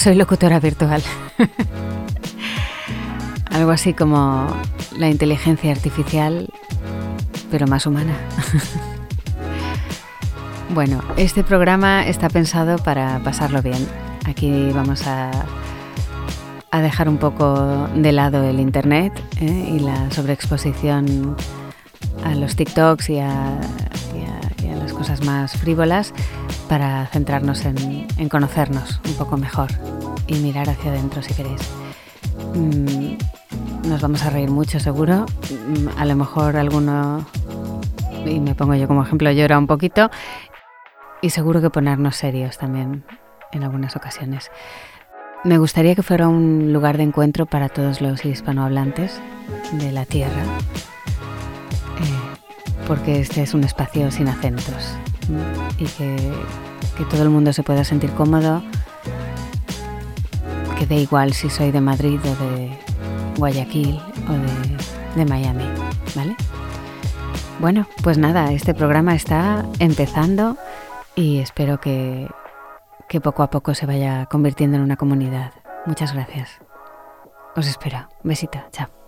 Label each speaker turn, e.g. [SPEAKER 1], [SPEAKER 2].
[SPEAKER 1] soy locutora virtual. Algo así como la inteligencia artificial, pero más humana. bueno, este programa está pensado para pasarlo bien. Aquí vamos a, dejar un poco de lado el Internet ¿eh? y la sobreexposición a los TikToks y a, las cosas más frívolas para centrarnos en, conocernos un poco mejor y mirar hacia adentro si queréis. Mm, nos vamos a reír mucho seguro. Mm, a lo mejor alguno, y me pongo yo como ejemplo, llora un poquito. Y seguro que ponernos serios también en algunas ocasiones. Me gustaría que fuera un lugar de encuentro para todos los hispanohablantes de la Tierra porque este es un espacio sin acentos y que, todo el mundo se pueda sentir cómodo, que dé igual si soy de Madrid o de Guayaquil o de, Miami, ¿vale? Bueno, pues nada, este programa está empezando y espero que, que poco a poco se vaya convirtiendo en una comunidad. Muchas gracias. Os espero. Besito. Chao.